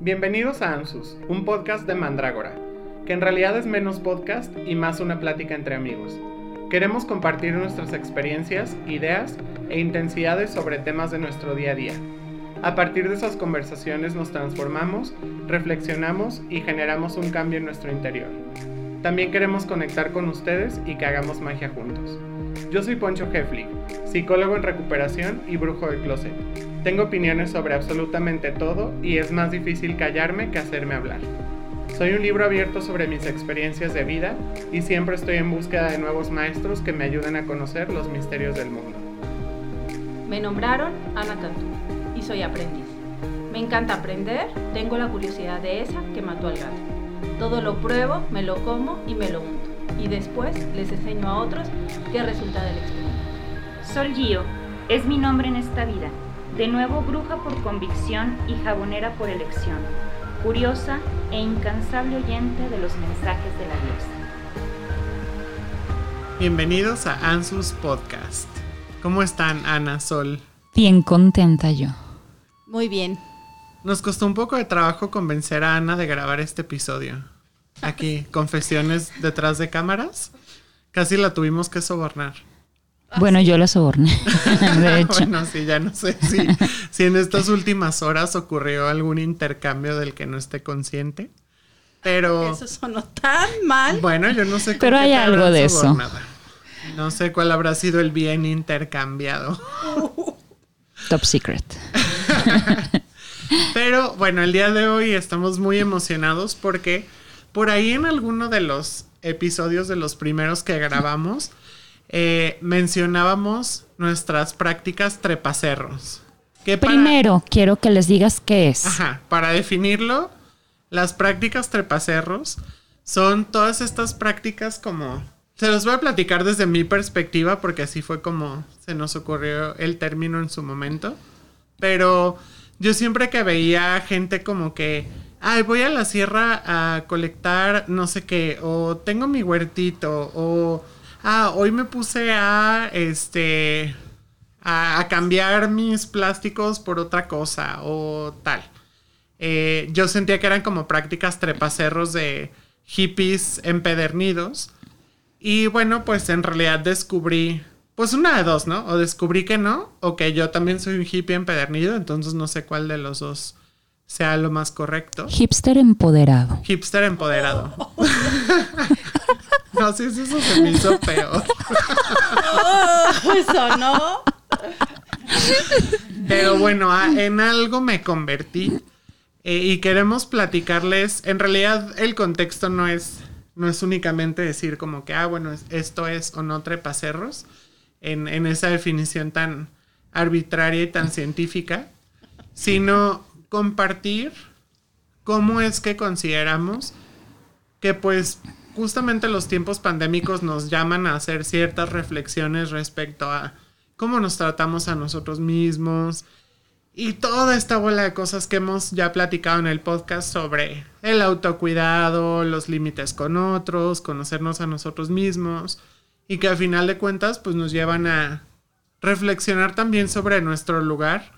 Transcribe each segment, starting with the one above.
Bienvenidos a Ansus, un podcast de Mandrágora, que en realidad es menos podcast y más una plática entre amigos. Queremos compartir nuestras experiencias, ideas e intensidades sobre temas de nuestro día a día. A partir de esas conversaciones nos transformamos, reflexionamos y generamos un cambio en nuestro interior. También queremos conectar con ustedes y que hagamos magia juntos. Yo soy Poncho Hefli, psicólogo en recuperación y brujo de closet. Tengo opiniones sobre absolutamente todo y es más difícil callarme que hacerme hablar. Soy un libro abierto sobre mis experiencias de vida y siempre estoy en búsqueda de nuevos maestros que me ayuden a conocer los misterios del mundo. Me nombraron Ana Cantú y soy aprendiz. Me encanta aprender, tengo la curiosidad de esa que mató al gato. Todo lo pruebo, me lo como y me lo unto. Y después les enseño a otros qué resulta del experimento. Sol Gio es mi nombre en esta vida. De nuevo bruja por convicción y jabonera por elección, curiosa e incansable oyente de los mensajes de la diosa. Bienvenidos a Ansus Podcast. ¿Cómo están Ana, Sol? Bien contenta yo. Muy bien. Nos costó un poco de trabajo convencer a Ana de grabar este episodio. Aquí, confesiones detrás de cámaras. Casi la tuvimos que sobornar. Bueno, yo la soborné, de hecho. bueno, sí, ya no sé si, si en estas últimas horas ocurrió algún intercambio del que no esté consciente. Pero. Eso sonó tan mal. Bueno, yo no sé Pero qué hay te algo de eso. No sé cuál habrá sido el bien intercambiado. Top secret. Pero bueno, el día de hoy estamos muy emocionados porque por ahí en alguno de los episodios de los primeros que grabamos eh, mencionábamos nuestras prácticas trepacerros. Que para- Primero, quiero que les digas qué es. Ajá, para definirlo, las prácticas trepacerros son todas estas prácticas como... Se los voy a platicar desde mi perspectiva porque así fue como se nos ocurrió el término en su momento. Pero yo siempre que veía gente como que, ay, voy a la sierra a colectar no sé qué, o tengo mi huertito, o, ah, hoy me puse a, este, a, a cambiar mis plásticos por otra cosa, o tal. Eh, yo sentía que eran como prácticas trepacerros de hippies empedernidos. Y bueno, pues en realidad descubrí, pues una de dos, ¿no? O descubrí que no, o que yo también soy un hippie empedernido, entonces no sé cuál de los dos sea lo más correcto. Hipster empoderado. Hipster empoderado. no si eso se me hizo peor. Eso no. Pero bueno, a- en algo me convertí eh, y queremos platicarles. En realidad, el contexto no es, no es únicamente decir como que, ah, bueno, es- esto es o no trepacerros, en, en esa definición tan arbitraria y tan científica, sino compartir cómo es que consideramos que pues justamente los tiempos pandémicos nos llaman a hacer ciertas reflexiones respecto a cómo nos tratamos a nosotros mismos y toda esta bola de cosas que hemos ya platicado en el podcast sobre el autocuidado, los límites con otros, conocernos a nosotros mismos y que al final de cuentas pues nos llevan a reflexionar también sobre nuestro lugar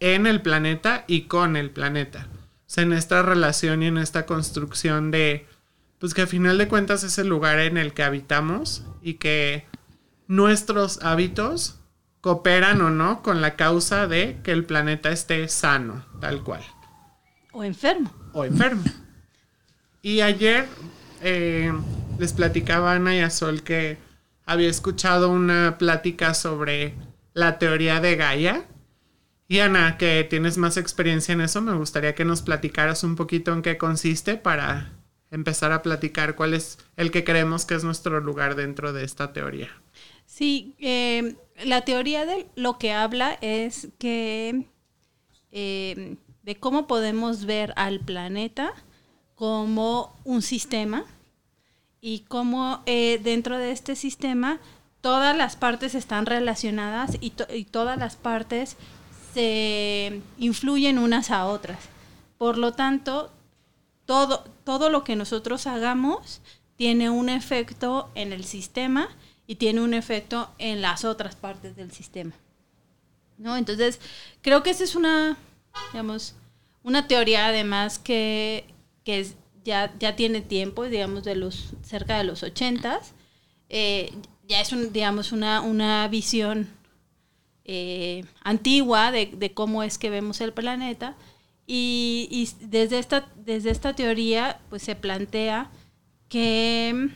en el planeta y con el planeta. O sea, en esta relación y en esta construcción de, pues que a final de cuentas es el lugar en el que habitamos y que nuestros hábitos cooperan o no con la causa de que el planeta esté sano, tal cual, O enfermo. o enfermo. Y ayer eh, les platicaba a Ana y a Sol que había escuchado una plática sobre la teoría de Gaia. Y Ana, que tienes más experiencia en eso, me gustaría que nos platicaras un poquito en qué consiste para empezar a platicar cuál es el que creemos que es nuestro lugar dentro de esta teoría. Sí, eh, la teoría de lo que habla es que eh, de cómo podemos ver al planeta como un sistema y cómo eh, dentro de este sistema todas las partes están relacionadas y, to- y todas las partes se influyen unas a otras. Por lo tanto, todo, todo lo que nosotros hagamos tiene un efecto en el sistema y tiene un efecto en las otras partes del sistema. ¿No? Entonces, creo que esa es una, digamos, una teoría además que, que es, ya, ya tiene tiempo, digamos, de los cerca de los ochentas. Eh, ya es, digamos, una, una visión eh, antigua de, de cómo es que vemos el planeta. Y, y desde, esta, desde esta teoría, pues se plantea que,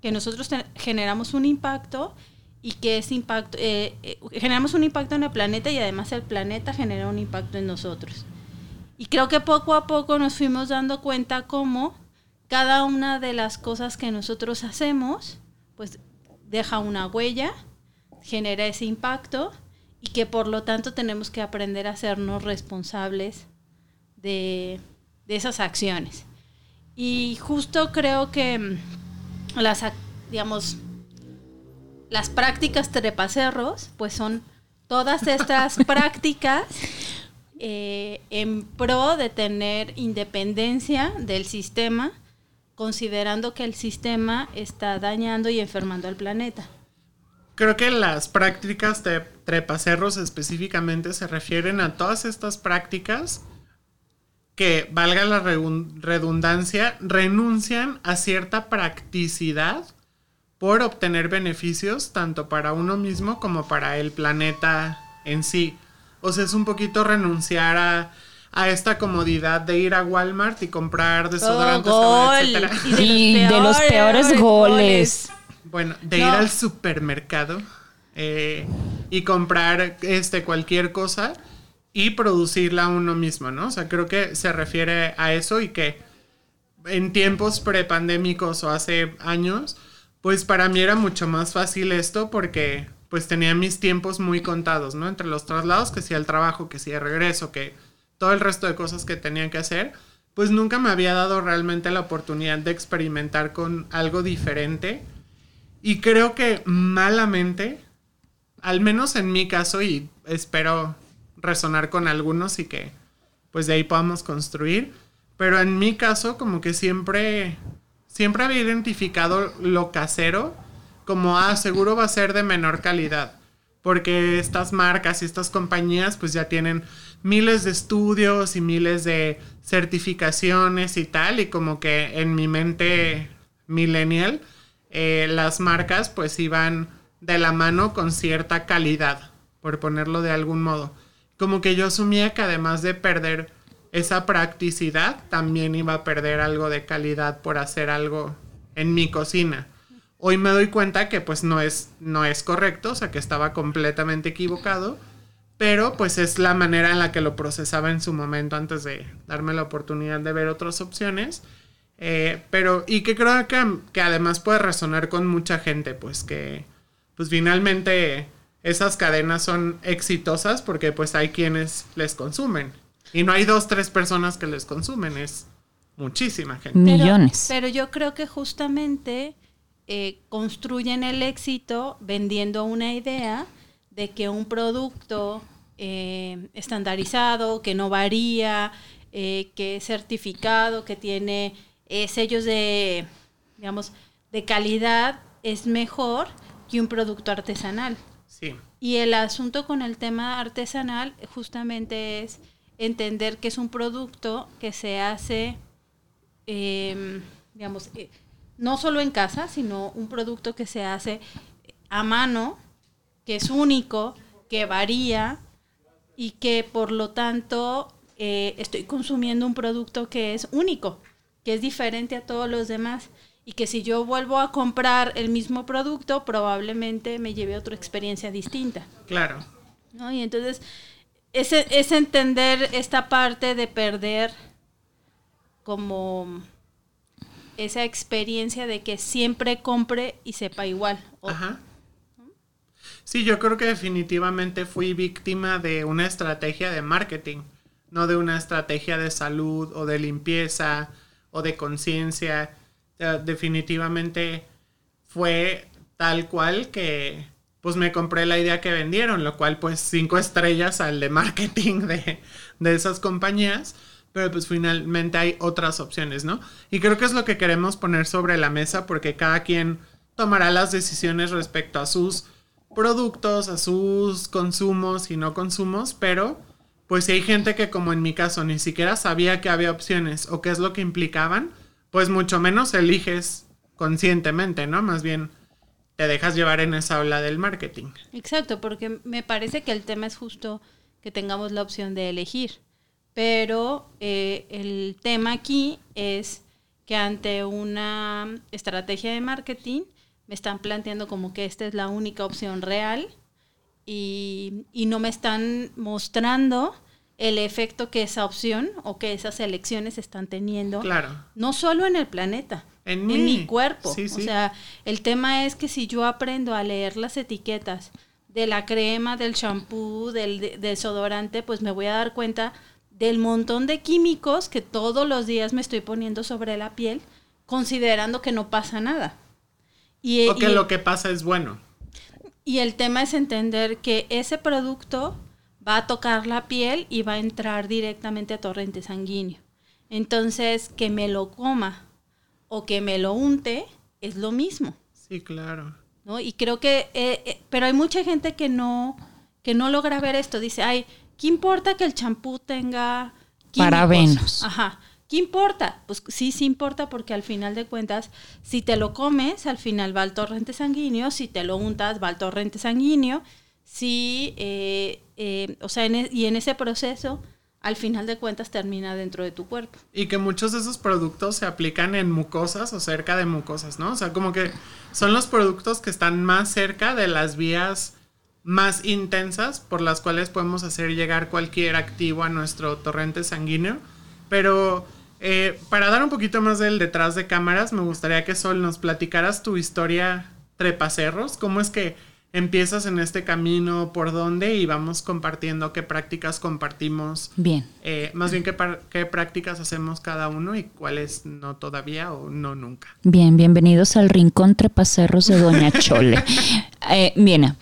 que nosotros te- generamos un impacto y que ese impacto, eh, eh, generamos un impacto en el planeta y además el planeta genera un impacto en nosotros. Y creo que poco a poco nos fuimos dando cuenta cómo cada una de las cosas que nosotros hacemos, pues deja una huella, genera ese impacto y que por lo tanto tenemos que aprender a hacernos responsables de, de esas acciones. Y justo creo que mm, las, digamos, las prácticas trepacerros, pues son todas estas prácticas eh, en pro de tener independencia del sistema, considerando que el sistema está dañando y enfermando al planeta. Creo que las prácticas de trepacerros específicamente se refieren a todas estas prácticas que, valga la redun- redundancia, renuncian a cierta practicidad por obtener beneficios tanto para uno mismo como para el planeta en sí. O sea, es un poquito renunciar a, a esta comodidad de ir a Walmart y comprar desodorantes, Todo jabón, gol. etcétera. Y de los peores goles. Bueno, de No. ir al supermercado eh, y comprar este cualquier cosa y producirla uno mismo, ¿no? O sea, creo que se refiere a eso y que en tiempos prepandémicos o hace años, pues para mí era mucho más fácil esto porque pues tenía mis tiempos muy contados, ¿no? Entre los traslados, que si el trabajo, que si el regreso, que todo el resto de cosas que tenía que hacer, pues nunca me había dado realmente la oportunidad de experimentar con algo diferente. Y creo que malamente, al menos en mi caso, y espero resonar con algunos y que pues de ahí podamos construir, pero en mi caso como que siempre, siempre había identificado lo casero como, ah, seguro va a ser de menor calidad, porque estas marcas y estas compañías pues ya tienen miles de estudios y miles de certificaciones y tal, y como que en mi mente millennial, eh, las marcas pues iban de la mano con cierta calidad, por ponerlo de algún modo. Como que yo asumía que además de perder esa practicidad, también iba a perder algo de calidad por hacer algo en mi cocina. Hoy me doy cuenta que pues no es, no es correcto, o sea que estaba completamente equivocado, pero pues es la manera en la que lo procesaba en su momento antes de darme la oportunidad de ver otras opciones. Eh, pero, y que creo que, que además puede resonar con mucha gente, pues que, pues finalmente esas cadenas son exitosas porque pues hay quienes les consumen. Y no hay dos, tres personas que les consumen, es muchísima gente. Pero- Millones. Pero, yo creo que justamente eh, construyen el éxito vendiendo una idea de que un producto eh, estandarizado, que no varía, eh, que es certificado, que tiene eh, sellos de, digamos, de calidad, es mejor que un producto artesanal. Y el asunto con el tema artesanal justamente es entender que es un producto que se hace, eh, digamos, eh, no solo en casa, sino un producto que se hace a mano, que es único, que varía y que por lo tanto eh, estoy consumiendo un producto que es único, que es diferente a todos los demás y que si yo vuelvo a comprar el mismo producto probablemente me lleve a otra experiencia distinta. claro. ¿no? Y entonces es, es entender esta parte de perder como esa experiencia de que siempre compre y sepa igual. Ajá. Sí, yo creo que definitivamente fui víctima de una estrategia de marketing, no de una estrategia de salud o de limpieza o de conciencia. Definitivamente fue tal cual que pues me compré la idea que vendieron, lo cual pues cinco estrellas al de marketing de, de esas compañías, pero pues finalmente hay otras opciones, ¿no? Y creo que es lo que queremos poner sobre la mesa porque cada quien tomará las decisiones respecto a sus productos, a sus consumos y no consumos, pero pues si hay gente que como en mi caso ni siquiera sabía que había opciones o qué es lo que implicaban, pues mucho menos eliges conscientemente, ¿no? Más bien te dejas llevar en esa ola del marketing. Exacto, porque me parece que el tema es justo que tengamos la opción de elegir. Pero eh, el tema aquí es que ante una estrategia de marketing me están planteando como que esta es la única opción real y, y no me están mostrando el efecto que esa opción o que esas elecciones están teniendo. Claro. No solo en el planeta, En en, mi cuerpo. Sí, O sí. sea, el tema es que si yo aprendo a leer las etiquetas de la crema, del champú, del de- desodorante, pues me voy a dar cuenta del montón de químicos que todos los días me estoy poniendo sobre la piel, considerando que no pasa nada. Y, O que y- lo que pasa es bueno. y el tema es entender que ese producto va a tocar la piel y va a entrar directamente a torrente sanguíneo. Entonces, que me lo coma o que me lo unte es lo mismo, Sí, claro. ¿no? Y creo que, eh, eh, pero hay mucha gente que no, que no logra ver esto. Dice, ay, ¿qué importa que el champú tenga químicos? Parabenos. Ajá. ¿Qué importa? Pues sí, sí importa porque al final de cuentas, si te lo comes, al final va al torrente sanguíneo, si te lo untas, va al torrente sanguíneo, si, eh, eh, o sea, en e- y en ese proceso, al final de cuentas termina dentro de tu cuerpo. Y que muchos de esos productos se aplican en mucosas o cerca de mucosas, ¿no? O sea, como que son los productos que están más cerca de las vías más intensas por las cuales podemos hacer llegar cualquier activo a nuestro torrente sanguíneo. Pero eh, para dar un poquito más del detrás de cámaras, me gustaría que Sol nos platicaras tu historia trepacerros, cómo es que empiezas en este camino, por dónde y vamos compartiendo qué prácticas compartimos Bien. eh, más bien qué, qué prácticas hacemos cada uno y cuáles no todavía o no nunca. Bien, bienvenidos al Rincón Trepacerros de Doña Chole. Eh, bien,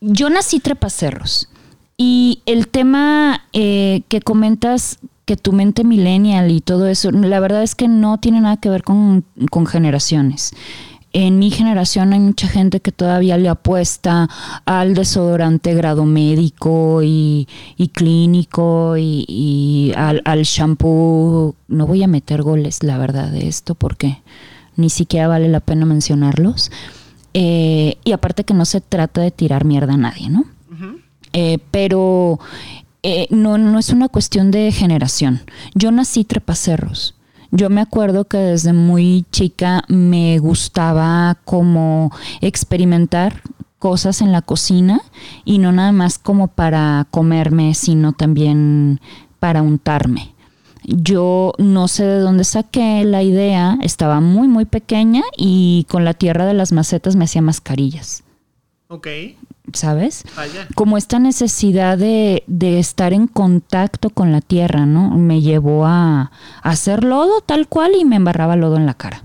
yo nací Trepacerros y el tema eh, que comentas que tu mente millennial y todo eso, la verdad es que no tiene nada que ver con, con generaciones. En mi generación hay mucha gente que todavía le apuesta al desodorante grado médico y, y clínico y, y al, al shampoo. No voy a meter goles, la verdad, de esto porque ni siquiera vale la pena mencionarlos. Eh, y aparte que no se trata de tirar mierda a nadie, ¿no? Eh, pero eh, no, no es una cuestión de generación. Yo nací trepacerros. Yo me acuerdo que desde muy chica me gustaba como experimentar cosas en la cocina y no nada más como para comerme, sino también para untarme. Yo no sé de dónde saqué la idea, estaba muy muy pequeña y con la tierra de las macetas me hacía mascarillas, Ok, ¿sabes? vaya. como esta necesidad de, de estar en contacto con la tierra, ¿no? Me llevó a, a hacer lodo tal cual y me embarraba lodo en la cara.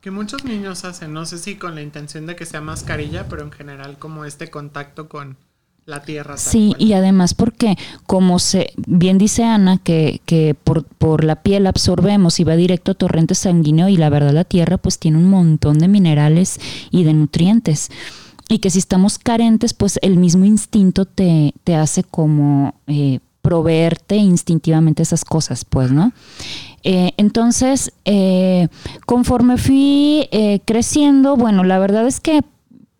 Que muchos niños hacen, no sé si con la intención de que sea mascarilla, pero en general como este contacto con la tierra. Sí, cual. y además porque como se, bien dice Ana, que, que por, por la piel absorbemos y va directo a torrente sanguíneo y la verdad la tierra pues tiene un montón de minerales y de nutrientes. Y que si estamos carentes, pues el mismo instinto te, te hace como eh, proveerte instintivamente esas cosas, pues, ¿no? Eh, entonces, eh, conforme fui eh, creciendo, bueno, la verdad es que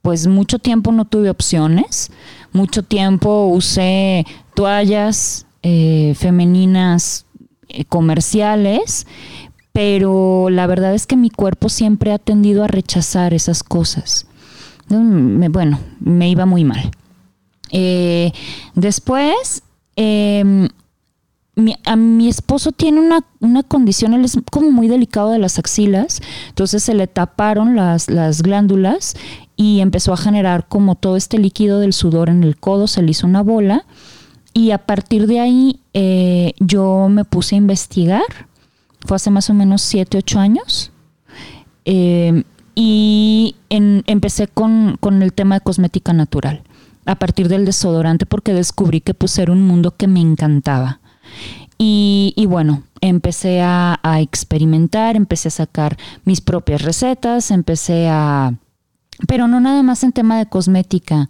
pues mucho tiempo no tuve opciones, mucho tiempo usé toallas eh, femeninas comerciales, pero la verdad es que mi cuerpo siempre ha tendido a rechazar esas cosas. Bueno, me iba muy mal. Eh, después, eh, mi, a mi esposo tiene una, una condición, él es como muy delicado de las axilas, entonces se le taparon las, las glándulas y empezó a generar como todo este líquido del sudor en el codo, se le hizo una bola y a partir de ahí eh, yo me puse a investigar, fue hace más o menos 7, 8 años. Eh, y empecé con, con el tema de cosmética natural, a partir del desodorante, porque descubrí que pues era un mundo que me encantaba. Y, y bueno, empecé a, a experimentar, empecé a sacar mis propias recetas, empecé a pero no nada más en tema de cosmética.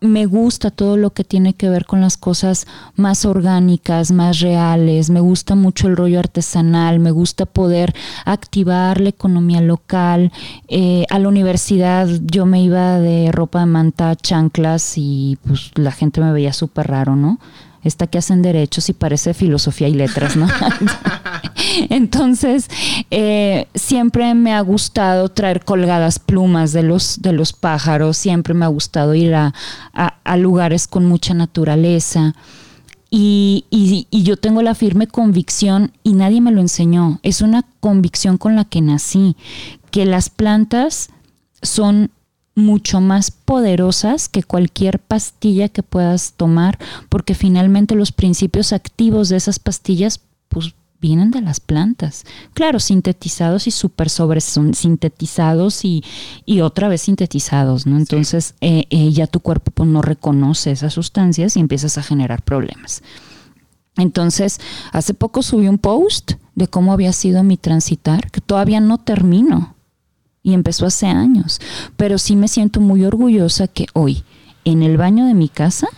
Me gusta todo lo que tiene que ver con las cosas más orgánicas, más reales. Me gusta mucho el rollo artesanal. Me gusta poder activar la economía local. Eh, a la universidad yo me iba de ropa de manta, chanclas y pues la gente me veía súper raro, ¿no? esta que hacen derechos y parece filosofía y letras, ¿no? Entonces, eh, siempre me ha gustado traer colgadas plumas de los, de los pájaros, siempre me ha gustado ir a, lugares con mucha naturaleza. Y, y, yo tengo la firme convicción, y nadie me lo enseñó, es una convicción con la que nací, que las plantas son mucho más poderosas que cualquier pastilla que puedas tomar, porque finalmente los principios activos de esas pastillas pues vienen de las plantas. Claro, sintetizados y súper sobre sintetizados y, y, otra vez sintetizados, ¿no? Entonces eh, eh, ya tu cuerpo pues, no reconoce esas sustancias y empiezas a generar problemas. Entonces, hace poco subí un post de cómo había sido mi transitar, que todavía no termino y empezó hace años, pero sí me siento muy orgullosa que hoy en el baño de mi casa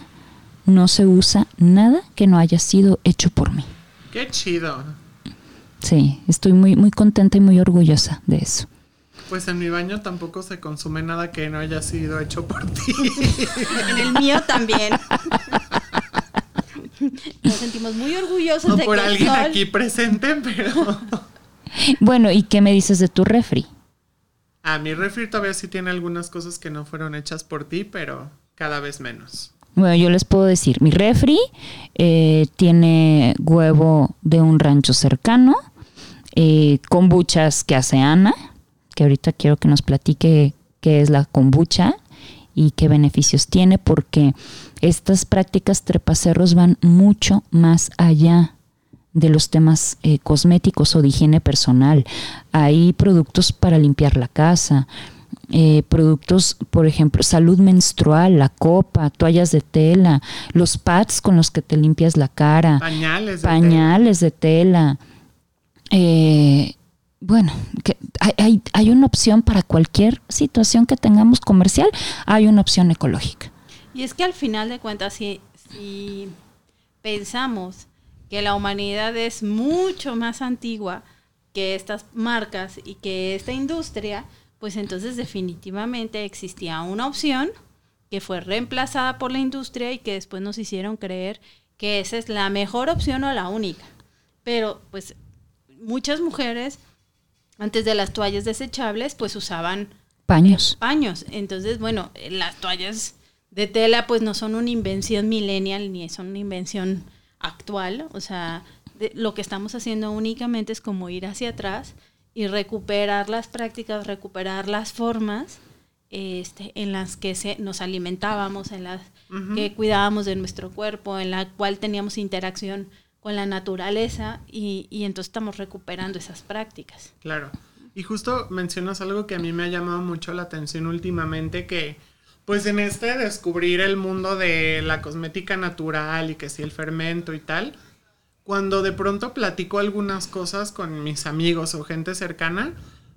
no se usa nada que no haya sido hecho por mí. Qué chido. Sí, estoy muy muy contenta y muy orgullosa de eso. Pues en mi baño tampoco se consume nada que no haya sido hecho por ti. en el mío también. Nos sentimos muy orgullosos no de por alguien aquí presente, pero Bueno, ¿y qué me dices de tu refri? A mi refri todavía sí tiene algunas cosas que no fueron hechas por ti, pero cada vez menos. Bueno, yo les puedo decir, mi refri eh, tiene huevo de un rancho cercano, eh, kombuchas que hace Ana, que ahorita quiero que nos platique qué es la kombucha y qué beneficios tiene, porque estas prácticas trepacerros van mucho más allá de los temas eh, cosméticos o de higiene personal. Hay productos para limpiar la casa, eh, productos, por ejemplo, salud menstrual, la copa, toallas de tela, los pads con los que te limpias la cara, pañales de pañales tela. De tela. Eh, bueno, que hay, hay, una opción para cualquier situación que tengamos comercial, hay una opción ecológica. Y es que al final de cuentas, si, si pensamos que la humanidad es mucho más antigua que estas marcas y que esta industria, pues entonces definitivamente existía una opción que fue reemplazada por la industria y que después nos hicieron creer que esa es la mejor opción o la única. Pero pues muchas mujeres antes de las toallas desechables pues usaban paños. Paños. Entonces, bueno, las toallas de tela pues no son una invención millennial ni son una invención actual, o sea, lo que estamos haciendo únicamente es como ir hacia atrás y recuperar las prácticas, recuperar las formas este, en las que se, nos alimentábamos, en las que cuidábamos de nuestro cuerpo, en la cual teníamos interacción con la naturaleza y, y entonces estamos recuperando esas prácticas. Claro. Y justo mencionas algo que a mí me ha llamado mucho la atención últimamente, que pues en este descubrir el mundo de la cosmética natural y que sí el fermento y tal, cuando de pronto platico algunas cosas con mis amigos o gente cercana,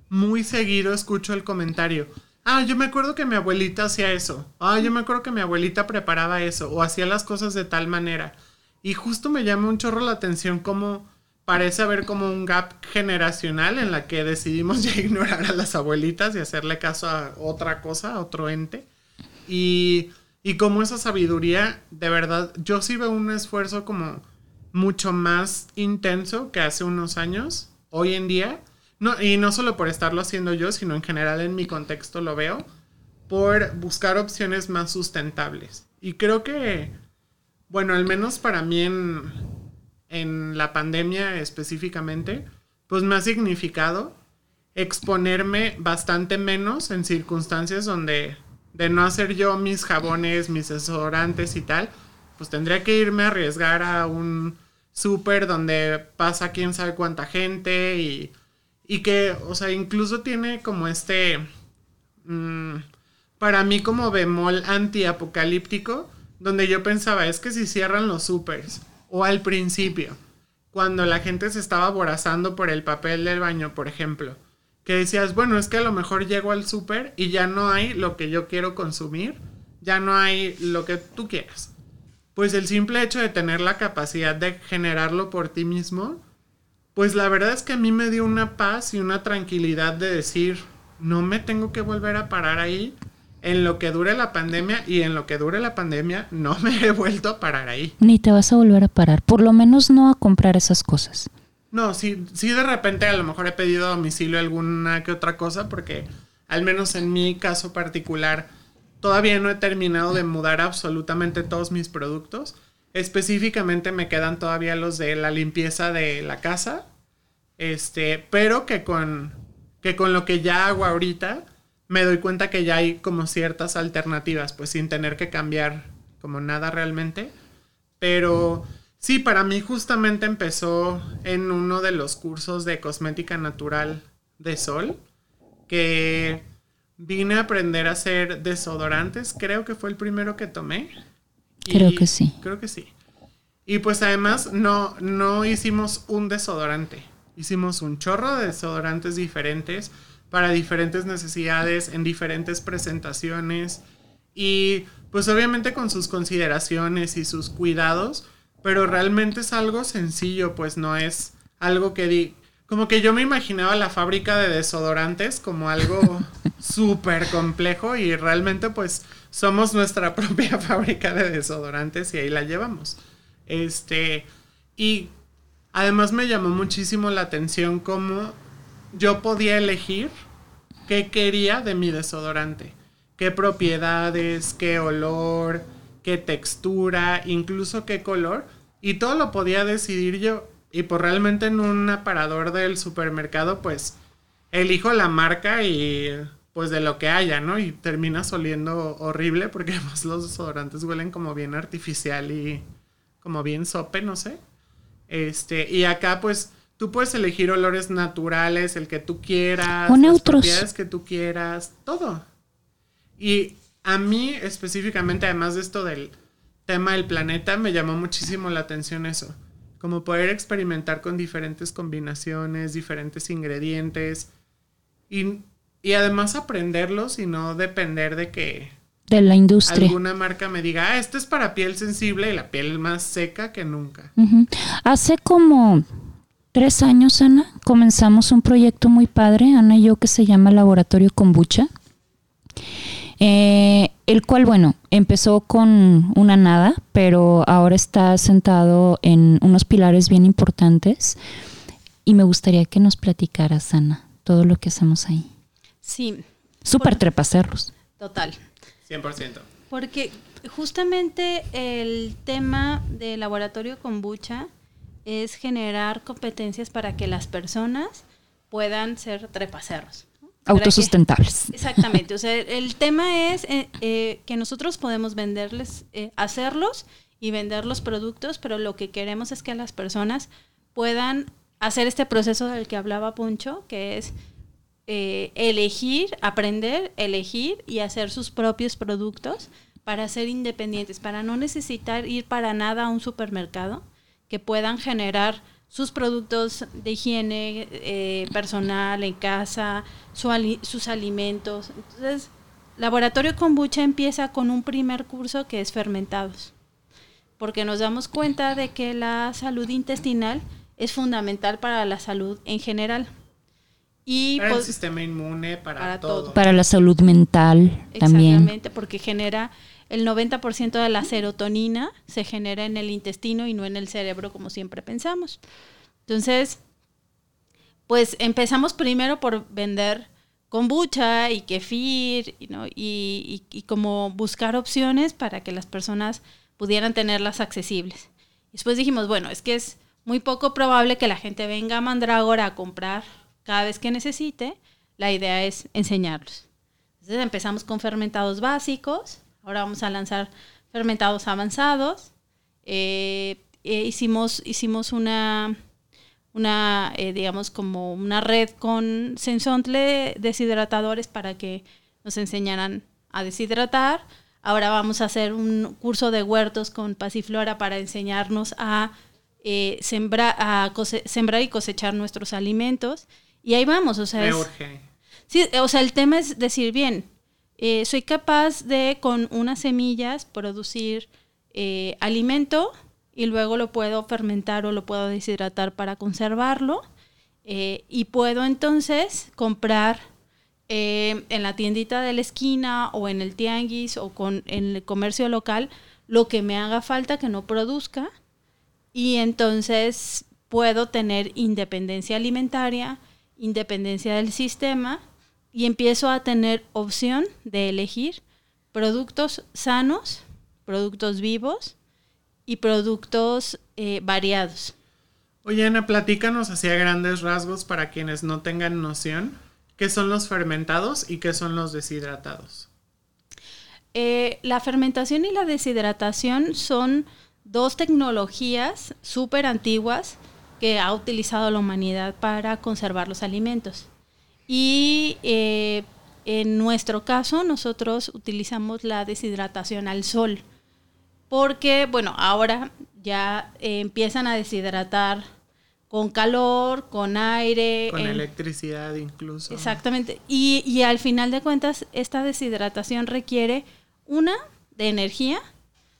muy seguido escucho el comentario. Ah, yo me acuerdo que mi abuelita hacía eso. Ah, yo me acuerdo que mi abuelita preparaba eso o hacía las cosas de tal manera. Y justo me llama un chorro la atención cómo parece haber como un gap generacional en la que decidimos ya ignorar a las abuelitas y hacerle caso a otra cosa, a otro ente. Y, y como esa sabiduría, de verdad, yo sí veo un esfuerzo como mucho más intenso que hace unos años, hoy en día. Y no solo por estarlo haciendo yo, sino en general en mi contexto lo veo, por buscar opciones más sustentables. Y creo que, bueno, al menos para mí en, en la pandemia específicamente, pues me ha significado exponerme bastante menos en circunstancias donde de no hacer yo mis jabones, mis desodorantes y tal, pues tendría que irme a arriesgar a un súper donde pasa quién sabe cuánta gente y, y que, o sea, incluso tiene como este, mm, para mí como bemol antiapocalíptico, donde yo pensaba, es que si cierran los supers, o al principio, cuando la gente se estaba aborazando por el papel del baño, por ejemplo, que decías, bueno, es que a lo mejor llego al súper y ya no hay lo que yo quiero consumir, ya no hay lo que tú quieras. Pues el simple hecho de tener la capacidad de generarlo por ti mismo, pues la verdad es que a mí me dio una paz y una tranquilidad de decir, no me tengo que volver a parar ahí en lo que dure la pandemia y en lo que dure la pandemia no me he vuelto a parar ahí. Ni te vas a volver a parar, por lo menos no a comprar esas cosas. No, sí, sí de repente a lo mejor he pedido a domicilio alguna que otra cosa porque al menos en mi caso particular todavía no he terminado de mudar absolutamente todos mis productos. Específicamente me quedan todavía los de la limpieza de la casa. Este, pero que con que con lo que ya hago ahorita me doy cuenta que ya hay como ciertas alternativas, pues sin tener que cambiar como nada realmente. Pero sí, para mí justamente empezó en uno de los cursos de cosmética natural de Sol, que vine a aprender a hacer desodorantes, creo que fue el primero que tomé. Creo que sí. Creo que sí. Y pues además no, no hicimos un desodorante, hicimos un chorro de desodorantes diferentes para diferentes necesidades, en diferentes presentaciones y pues obviamente con sus consideraciones y sus cuidados, pero realmente es algo sencillo, pues no es algo que di como que yo me imaginaba la fábrica de desodorantes como algo súper complejo y realmente pues somos nuestra propia fábrica de desodorantes y ahí la llevamos. Este, y además me llamó muchísimo la atención cómo yo podía elegir qué quería de mi desodorante, qué propiedades, qué olor, qué textura, incluso qué color, y todo lo podía decidir yo. Y pues realmente en un aparador del supermercado, pues elijo la marca y pues de lo que haya, ¿no? Y terminas oliendo horrible porque además los desodorantes huelen como bien artificial y como bien sope, no sé. Este, y acá pues Tú puedes elegir olores naturales, el que tú quieras, o las propiedades que tú quieras, todo. Y a mí específicamente, además de esto del tema del planeta, me llamó muchísimo la atención eso. Como poder experimentar con diferentes combinaciones, diferentes ingredientes. Y, y además aprenderlos y no depender de que de la industria. Alguna marca me diga, ah, esto es para piel sensible y la piel más seca que nunca. Hace como tres años, Ana, comenzamos un proyecto muy padre, Ana y yo, que se llama Laboratorio Kombucha. Eh, el cual, bueno, empezó con una nada, pero ahora está sentado en unos pilares bien importantes. Y me gustaría que nos platicaras, Ana, todo lo que hacemos ahí. Sí. Súper trepacerros. Total. 100%. Porque justamente el tema del laboratorio kombucha es generar competencias para que las personas puedan ser trepaceros. Autosustentables. exactamente. O sea, el tema es eh, eh, que nosotros podemos venderles, eh, hacerlos y vender los productos, pero lo que queremos es que las personas puedan hacer este proceso del que hablaba Puncho, que es elegir, aprender, elegir y hacer sus propios productos para ser independientes, para no necesitar ir para nada a un supermercado, que puedan generar sus productos de higiene eh, personal en casa, sus alimentos. Entonces, Laboratorio Kombucha empieza con un primer curso que es fermentados, porque nos damos cuenta de que la salud intestinal es fundamental para la salud en general. Y para el pues, sistema inmune, para, todo. Para la salud mental también. Exactamente, porque genera el 90% de la serotonina se genera en el intestino y no en el cerebro como siempre pensamos. Entonces, pues empezamos primero por vender kombucha y kefir ¿no? y, y, como buscar opciones para que las personas pudieran tenerlas accesibles. Después dijimos, bueno, es que es muy poco probable que la gente venga a Mandrágora a comprar cada vez que necesite. La idea es enseñarlos. Entonces empezamos con fermentados básicos, Ahora vamos a lanzar fermentados avanzados. Eh, eh, hicimos, hicimos una, una eh, digamos, como una red con sensontle deshidratadores para que nos enseñaran a deshidratar. Ahora vamos a hacer un curso de huertos con Pasiflora para enseñarnos a, sembrar, a sembrar y cosechar nuestros alimentos. Y ahí vamos, o sea, Me es, urge. Sí, o sea, el tema es decir, bien, eh, soy capaz de con unas semillas producir eh, alimento y luego lo puedo fermentar o lo puedo deshidratar para conservarlo eh, y puedo entonces comprar eh, en la tiendita de la esquina o en el tianguis o con, en el comercio local lo que me haga falta que no produzca y entonces puedo tener independencia alimentaria, independencia del sistema y empiezo a tener opción de elegir productos sanos, productos vivos y productos eh, variados. Oye, Ana, platícanos así a grandes rasgos para quienes no tengan noción. ¿Qué son los fermentados y qué son los deshidratados? Eh, la fermentación y la deshidratación son dos tecnologías súper antiguas que ha utilizado la humanidad para conservar los alimentos. Y eh, en nuestro caso, nosotros utilizamos la deshidratación al sol, porque, bueno, ahora ya eh, empiezan a deshidratar con calor, con aire. Con en- electricidad incluso. Exactamente. Y, y al final de cuentas, esta deshidratación requiere, una, de energía,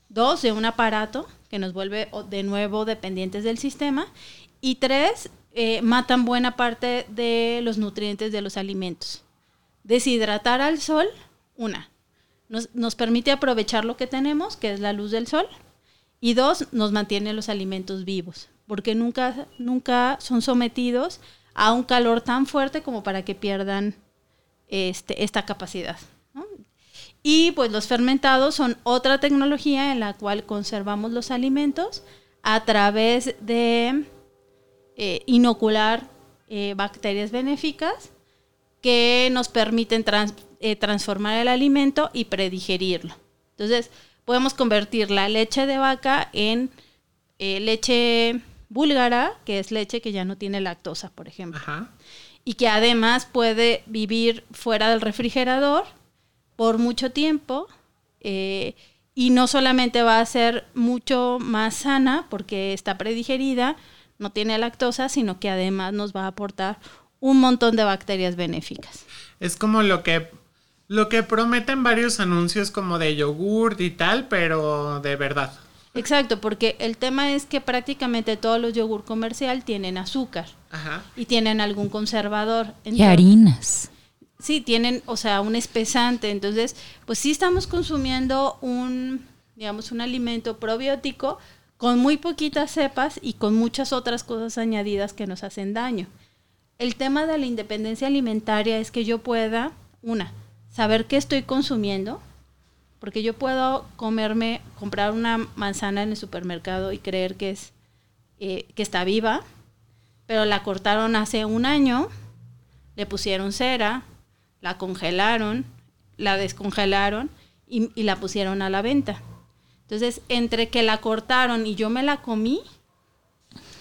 dos, de un aparato que nos vuelve de nuevo dependientes del sistema, y tres, eh, matan buena parte de los nutrientes de los alimentos. Deshidratar al sol, una, nos, nos permite aprovechar lo que tenemos, que es la luz del sol, y dos, nos mantiene los alimentos vivos, porque nunca, nunca son sometidos a un calor tan fuerte como para que pierdan este, esta capacidad. Y pues los fermentados son otra tecnología en la cual conservamos los alimentos a través de eh, inocular eh, bacterias benéficas que nos permiten trans- eh, transformar el alimento y predigerirlo. Entonces, podemos convertir la leche de vaca en leche búlgara, que es leche que ya no tiene lactosa, por ejemplo Ajá. y que además puede vivir fuera del refrigerador por mucho tiempo y no solamente va a ser mucho más sana porque está predigerida, no tiene lactosa, sino que además nos va a aportar un montón de bacterias benéficas. Es como lo que lo que prometen varios anuncios como de yogurt y tal, pero de verdad. Exacto, porque el tema es que prácticamente todos los yogur comercial tienen azúcar Ajá. y tienen algún conservador. Y harinas. Sí, tienen, o sea, un espesante. Entonces, pues sí estamos consumiendo un, digamos, un alimento probiótico con muy poquitas cepas y con muchas otras cosas añadidas que nos hacen daño. El tema de la independencia alimentaria es que yo pueda, una, saber qué estoy consumiendo, porque yo puedo comerme, comprar una manzana en el supermercado y creer que es eh, que está viva, pero la cortaron hace un año, le pusieron cera, la congelaron, la descongelaron y, y la pusieron a la venta. Entonces, entre que la cortaron y yo me la comí,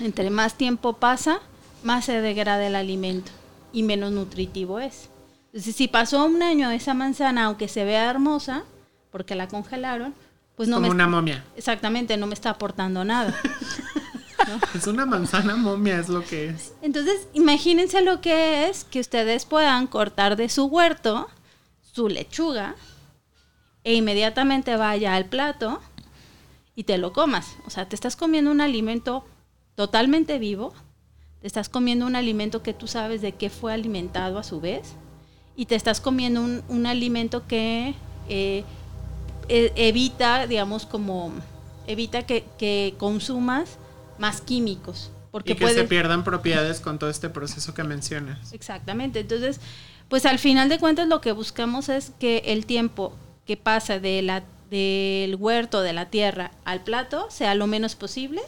entre más tiempo pasa, más se degrada el alimento y menos nutritivo es. Entonces, si pasó un año esa manzana, aunque se vea hermosa, porque la congelaron, pues no como me una momia. exactamente no me está aportando nada. Es una manzana momia, es lo que es. Entonces, imagínense lo que es que ustedes puedan cortar de su huerto su lechuga e inmediatamente vaya al plato y te lo comas. O sea, te estás comiendo un alimento totalmente vivo, te estás comiendo un alimento que tú sabes de qué fue alimentado a su vez y te estás comiendo un, un alimento que eh, e- evita, digamos, como evita que, que consumas más químicos. Porque y que se pierdan propiedades con todo este proceso que mencionas. Exactamente. Entonces, pues al final de cuentas lo que buscamos es que el tiempo que pasa de la, del huerto, de la tierra al plato, sea lo menos posible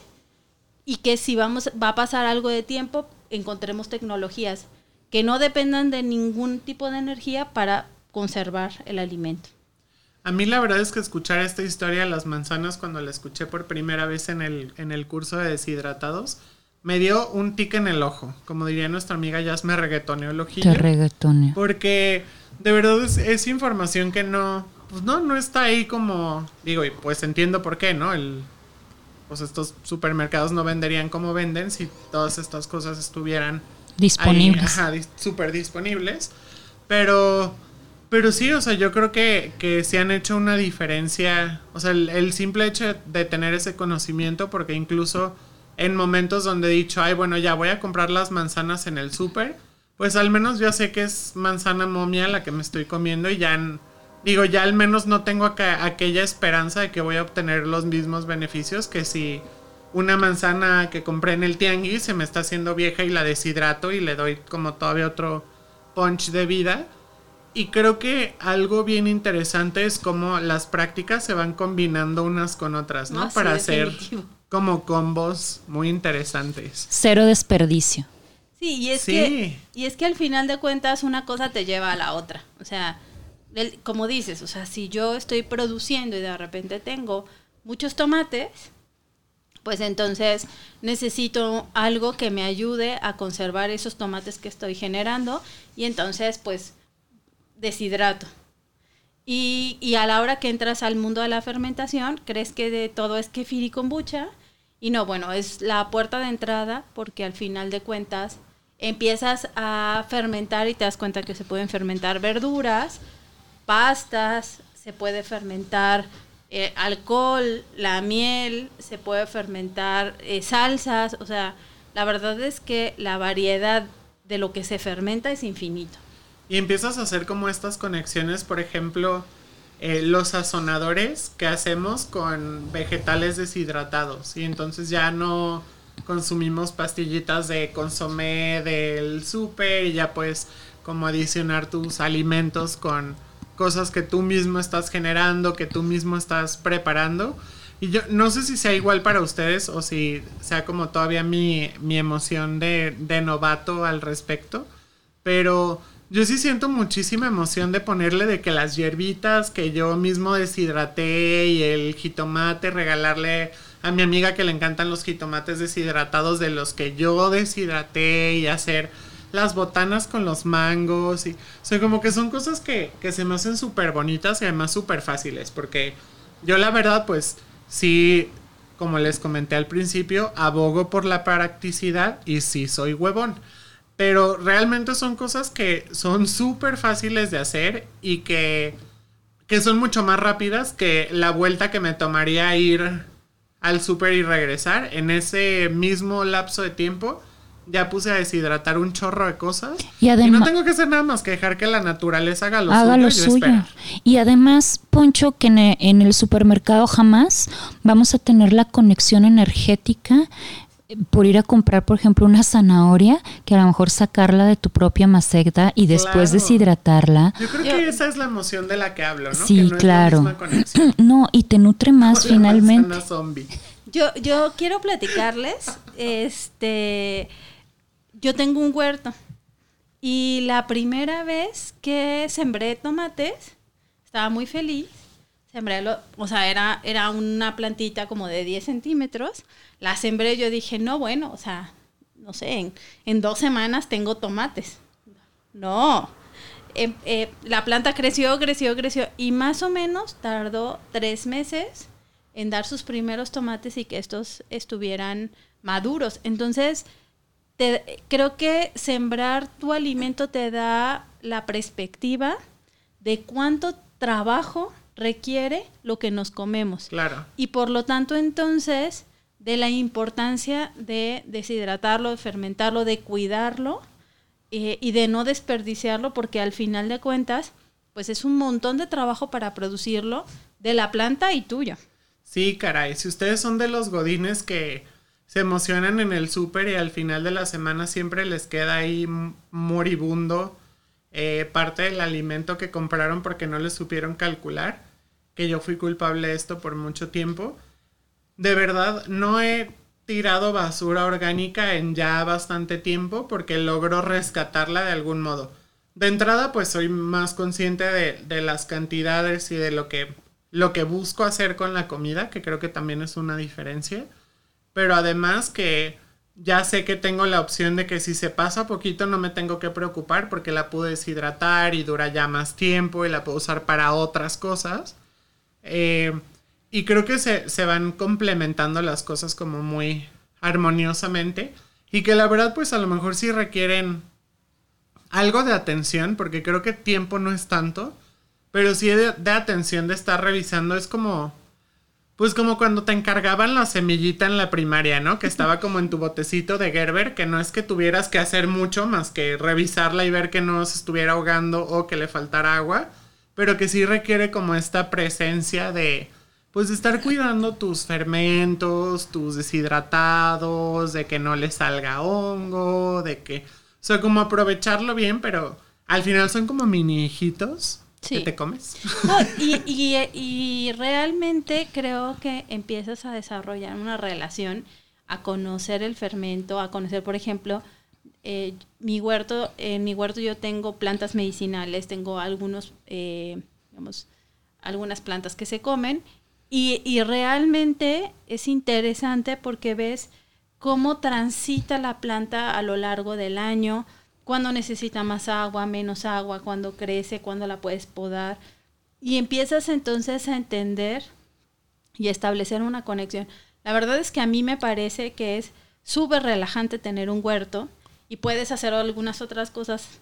y que si vamos, va a pasar algo de tiempo, encontremos tecnologías que no dependan de ningún tipo de energía para conservar el alimento. A mí la verdad es que escuchar esta historia de las manzanas cuando la escuché por primera vez en el, en el curso de deshidratados, me dio un tic en el ojo. Como diría nuestra amiga Jazz, me reggaetoneó el ojillo. Te reggaetoneo. Porque de verdad es, es información que no, pues no, no está ahí como, digo, y pues entiendo por qué, ¿no? El, pues estos supermercados no venderían como venden si todas estas cosas estuvieran Disponibles. Ahí, ajá, dis- súper disponibles. Pero, pero sí, o sea, yo creo que, que sí han hecho una diferencia. O sea, el, el simple hecho de tener ese conocimiento, porque incluso en momentos donde he dicho, ay, bueno, ya voy a comprar las manzanas en el súper, pues al menos ya sé que es manzana momia la que me estoy comiendo y ya, en- digo, ya al menos no tengo aquella esperanza de que voy a obtener los mismos beneficios que si una manzana que compré en el tianguis se me está haciendo vieja y la deshidrato y le doy como todavía otro punch de vida. Y creo que algo bien interesante es cómo las prácticas se van combinando unas con otras, ¿no? Ah, sí, Para hacer definitivo. como combos muy interesantes. Cero desperdicio. Sí, y es Sí. que y es que al final de cuentas una cosa te lleva a la otra. O sea, como dices, o sea, si yo estoy produciendo y de repente tengo muchos tomates, pues entonces necesito algo que me ayude a conservar esos tomates que estoy generando y entonces pues deshidrato. Y, y a la hora que entras al mundo de la fermentación, crees que de todo es kefir y kombucha. Y no, bueno, es la puerta de entrada porque al final de cuentas empiezas a fermentar y te das cuenta que se pueden fermentar verduras, pastas, se puede fermentar eh, alcohol, la miel, se puede fermentar eh, salsas. O sea, la verdad es que la variedad de lo que se fermenta es infinito. Y empiezas a hacer como estas conexiones, por ejemplo, eh, los sazonadores que hacemos con vegetales deshidratados. Y entonces ya no consumimos pastillitas de consomé del súper y ya puedes como adicionar tus alimentos con cosas que tú mismo estás generando, que tú mismo estás preparando. Y yo no sé si sea igual para ustedes o si sea como todavía mi, mi emoción de, de novato al respecto. Pero yo sí siento muchísima emoción de ponerle de que las hierbitas que yo mismo deshidraté y el jitomate, regalarle a mi amiga que le encantan los jitomates deshidratados de los que yo deshidraté y hacer las botanas con los mangos y o sea como que son cosas que, que se me hacen súper bonitas y además súper fáciles porque yo la verdad pues sí como les comenté al principio abogo por la practicidad y sí soy huevón pero realmente son cosas que son súper fáciles de hacer y que, que son mucho más rápidas que la vuelta que me tomaría ir al súper y regresar. En ese mismo lapso de tiempo ya puse a deshidratar un chorro de cosas. Y no tengo que hacer nada más que dejar que la naturaleza haga lo haga suyo. lo suyo. Y además, Poncho, que en en el supermercado jamás vamos a tener la conexión energética eh, por ir a comprar, por ejemplo, una zanahoria, que a lo mejor sacarla de tu propia maceta y después Claro. deshidratarla. Yo creo Yo- que esa es la emoción de la que hablo, ¿no? Sí, que no claro. Es la misma conexión. No, y te nutre más la finalmente. manzana zombie. Yo, yo quiero platicarles, este, yo tengo un huerto y la primera vez que sembré tomates, estaba muy feliz, sembré, lo, o sea, era, era una plantita como de 10 centímetros, la sembré, yo dije, no, bueno, o sea, no sé, en, dos semanas tengo tomates. No, eh, eh, la planta creció, creció, creció y más o menos tardó tres meses en dar sus primeros tomates y que estos estuvieran maduros. Entonces, te- creo que sembrar tu alimento te da la perspectiva de cuánto trabajo requiere lo que nos comemos. Claro. Y por lo tanto, entonces, de la importancia de deshidratarlo, de fermentarlo, de cuidarlo eh, y de no desperdiciarlo, porque al final de cuentas, pues es un montón de trabajo para producirlo de la planta y tuyo. Sí, caray, si ustedes son de los godines que se emocionan en el súper y al final de la semana siempre les queda ahí moribundo eh, parte del alimento que compraron porque no les supieron calcular, que yo fui culpable de esto por mucho tiempo. De verdad, no he tirado basura orgánica en ya bastante tiempo porque logro rescatarla de algún modo. De entrada, pues soy más consciente de, de las cantidades y de lo que, lo que busco hacer con la comida, que creo que también es una diferencia. Pero además que ya sé que tengo la opción de que si se pasa poquito no me tengo que preocupar porque la puedo deshidratar y dura ya más tiempo y la puedo usar para otras cosas. Eh, y creo que se, se van complementando las cosas como muy armoniosamente. Y que la verdad, pues a lo mejor sí requieren algo de atención, porque creo que tiempo no es tanto, pero sí de, de atención de estar revisando. Es como, pues como cuando te encargaban la semillita en la primaria, ¿no? Que estaba como en tu botecito de Gerber, que no es que tuvieras que hacer mucho más que revisarla y ver que no se estuviera ahogando o que le faltara agua, pero que sí requiere como esta presencia de, pues estar cuidando tus fermentos, tus deshidratados, de que no le salga hongo, de que, o sea, como aprovecharlo bien, pero al final son como mini hijitos Sí. que te comes. No, y, y- y realmente creo que empiezas a desarrollar una relación, a conocer el fermento, a conocer, por ejemplo, eh, mi huerto, en mi huerto yo tengo plantas medicinales, tengo algunos, eh, digamos, algunas plantas que se comen y, y realmente es interesante porque ves cómo transita la planta a lo largo del año, cuando necesita más agua, menos agua, cuando crece, cuando la puedes podar. Y empiezas entonces a entender y establecer una conexión. La verdad es que a mí me parece que es súper relajante tener un huerto y puedes hacer algunas otras cosas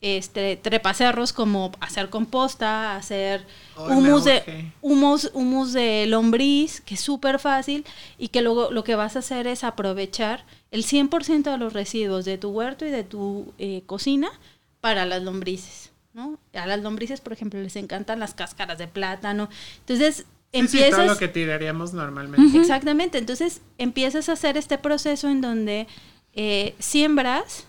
este trepacerros como hacer composta, hacer me humus de humus, humus de lombriz, que es súper fácil y que luego lo que vas a hacer es aprovechar el 100% de los residuos de tu huerto y de tu eh, cocina para las lombrices, ¿no? A las lombrices, por ejemplo, les encantan las cáscaras de plátano. Entonces, Sí, sí, empiezas todo lo que tiraríamos normalmente. Exactamente, entonces empiezas a hacer este proceso en donde eh, siembras,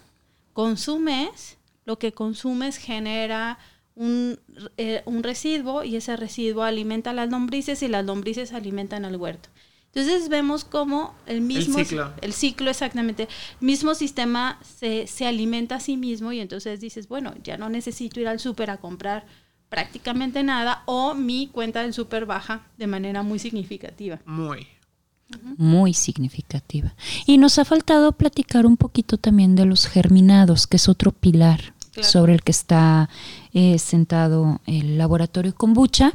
consumes, lo que consumes genera un, eh, un residuo y ese residuo alimenta a las lombrices y las lombrices alimentan al huerto. Entonces vemos cómo el mismo ciclo. el ciclo exactamente, el mismo sistema se, se alimenta a sí mismo y entonces dices, bueno, ya no necesito ir al súper a comprar prácticamente nada o mi cuenta del súper baja de manera muy significativa. Muy. muy significativa. Y nos ha faltado platicar un poquito también de los germinados, que es otro pilar Claro. sobre el que está eh, sentado el laboratorio kombucha.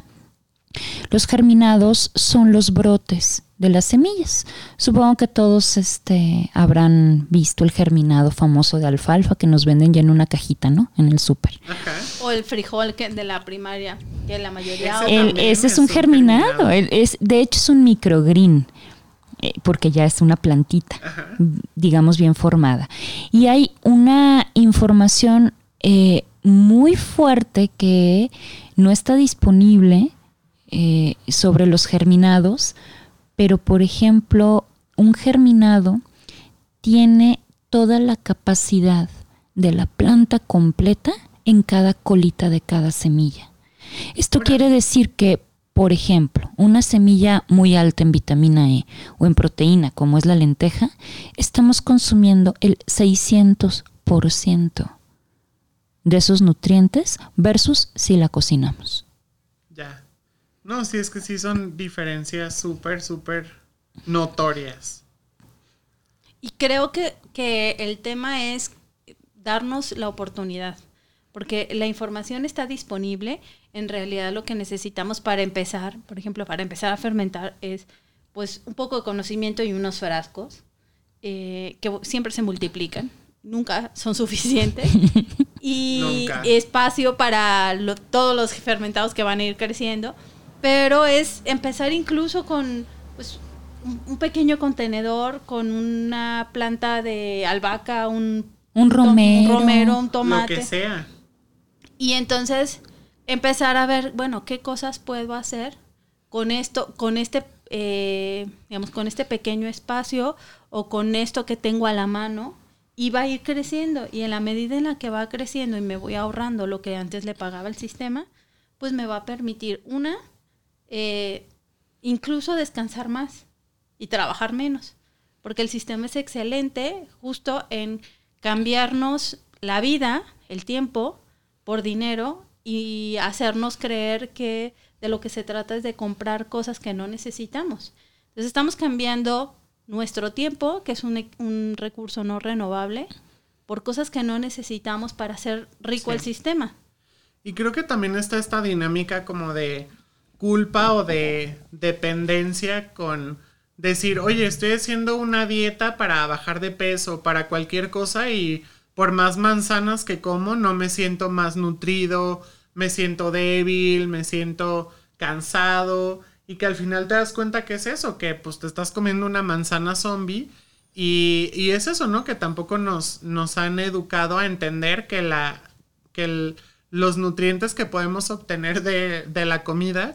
Los germinados son los brotes de las semillas. Supongo que todos este, habrán visto el germinado famoso de alfalfa que nos venden ya en una cajita, ¿no? En el súper. O el frijol que de la primaria, que la mayoría... Ese El- también ese es es un germinado. germinado. el- es, de hecho, es un microgreen, eh, porque ya es una plantita, digamos, bien formada. Y hay una información eh, muy fuerte que no está disponible eh, sobre los germinados, pero, por ejemplo, un germinado tiene toda la capacidad de la planta completa en cada colita de cada semilla. Esto quiere decir que, por ejemplo, una semilla muy alta en vitamina E o en proteína, como es la lenteja, estamos consumiendo el 600% de esos nutrientes versus si la cocinamos. Ya. No, sí, es que sí son diferencias súper, súper notorias. Y creo que, que el tema es darnos la oportunidad, porque la información está disponible. En realidad lo que necesitamos para empezar, por ejemplo, para empezar a fermentar es pues un poco de conocimiento y unos frascos eh, que siempre se multiplican, nunca son suficientes. y Nunca. espacio para lo- todos los fermentados que van a ir creciendo, pero es empezar incluso con pues, un, un pequeño contenedor, con una planta de albahaca, un, Un to- romero. un, romero, un Lo tomate. que sea. Y entonces empezar a ver, bueno, qué cosas puedo hacer con esto, con este, eh, digamos, con este pequeño espacio o con esto que tengo a la mano y va a ir creciendo. Y en la medida en la que va creciendo y me voy ahorrando lo que antes le pagaba el sistema, pues me va a permitir una, eh, incluso descansar más y trabajar menos. Porque el sistema es excelente justo en cambiarnos la vida, el tiempo, por dinero y hacernos creer que de lo que se trata es de comprar cosas que no necesitamos. Entonces estamos cambiando nuestro tiempo, que es un, un recurso no renovable, por cosas que no necesitamos para hacer rico Sí. el sistema. Y creo que también está esta dinámica como de culpa o de dependencia con decir, oye, estoy haciendo una dieta para bajar de peso, para cualquier cosa y por más manzanas que como, no me siento más nutrido, me siento débil, me siento cansado y que al final te das cuenta que es eso, que pues te estás comiendo una manzana zombie y, y es eso, ¿no? Que tampoco nos, nos han educado a entender que, la, que los nutrientes que podemos obtener de, de la comida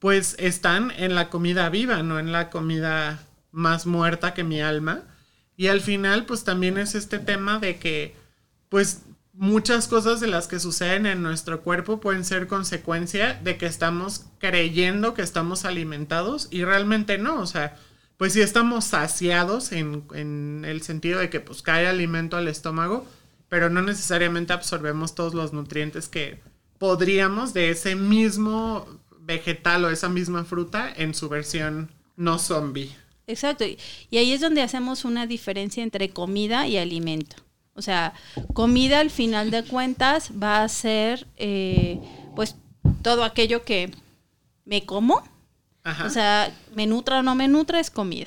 pues están en la comida viva, no en la comida más muerta que mi alma. Y al final, pues también es este tema de que, pues muchas cosas de las que suceden en nuestro cuerpo pueden ser consecuencia de que estamos creyendo que estamos alimentados y realmente no, o sea, pues si estamos saciados en, en, el sentido de que pues cae alimento al estómago, pero no necesariamente absorbemos todos los nutrientes que podríamos de ese mismo vegetal o esa misma fruta en su versión no zombie. Exacto, y ahí es donde hacemos una diferencia entre comida y alimento. O sea, comida al final de cuentas va a ser eh, pues todo aquello que me como. O sea, me nutra o no me nutra es comida.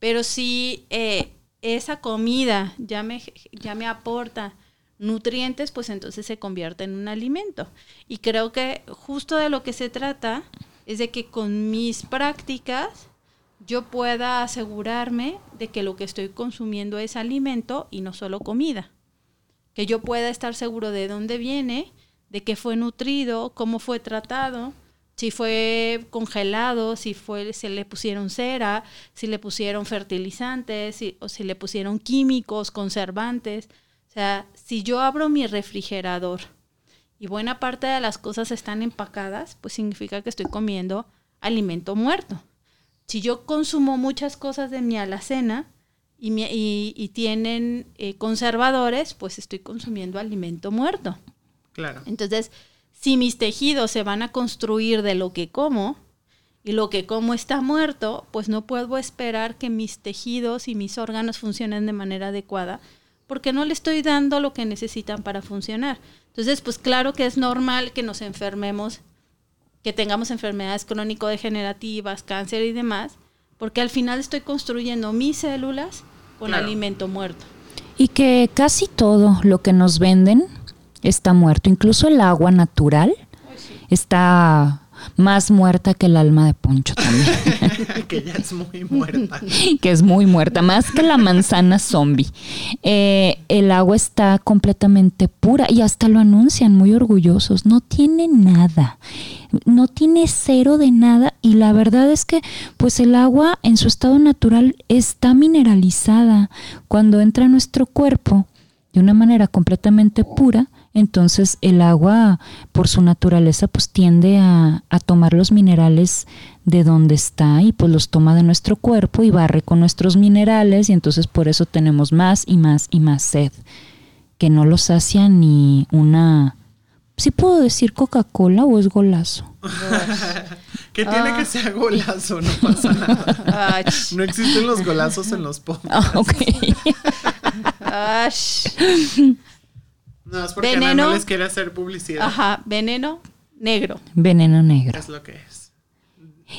Pero si eh, esa comida ya me, ya me aporta nutrientes, pues entonces se convierte en un alimento. Y creo que justo de lo que se trata es de que con mis prácticas yo pueda asegurarme de que lo que estoy consumiendo es alimento y no solo comida. Que yo pueda estar seguro de dónde viene, de qué fue nutrido, cómo fue tratado, si fue congelado, si fue, se le pusieron cera, si le pusieron fertilizantes, o si le pusieron químicos, conservantes. O sea, si yo abro mi refrigerador y buena parte de las cosas están empacadas, pues significa que estoy comiendo alimento muerto si yo consumo muchas cosas de mi alacena y, y, tienen eh, conservadores, pues estoy consumiendo alimento muerto. Claro. Entonces, si mis tejidos se van a construir de lo que como y lo que como está muerto, pues no puedo esperar que mis tejidos y mis órganos funcionen de manera adecuada porque no le estoy dando lo que necesitan para funcionar. Entonces, pues claro que es normal que nos enfermemos que tengamos enfermedades crónico-degenerativas, cáncer y demás, porque al final estoy construyendo mis células con alimento muerto. Y que casi todo lo que nos venden está muerto, incluso el agua natural está más muerta que el alma de Poncho también. que ya es muy muerta. que es muy muerta, más que la manzana zombie. Eh, el agua está completamente pura y hasta lo anuncian muy orgullosos. No tiene nada no tiene cero de nada y la verdad es que pues el agua en su estado natural está mineralizada. Cuando entra a nuestro cuerpo de una manera completamente pura, entonces el agua por su naturaleza pues tiende a, a, tomar los minerales de donde está y pues los toma de nuestro cuerpo y barre con nuestros minerales y entonces por eso tenemos más y más y más sed que no lo sacia ni una ¿Sí puedo decir Coca-Cola o es golazo? que tiene que ah. ser golazo, no pasa nada. no existen los golazos en los podcasts. Ah, ok. no, es porque veneno, no les quiere hacer publicidad. Ajá, veneno negro. Veneno negro. Es lo que es.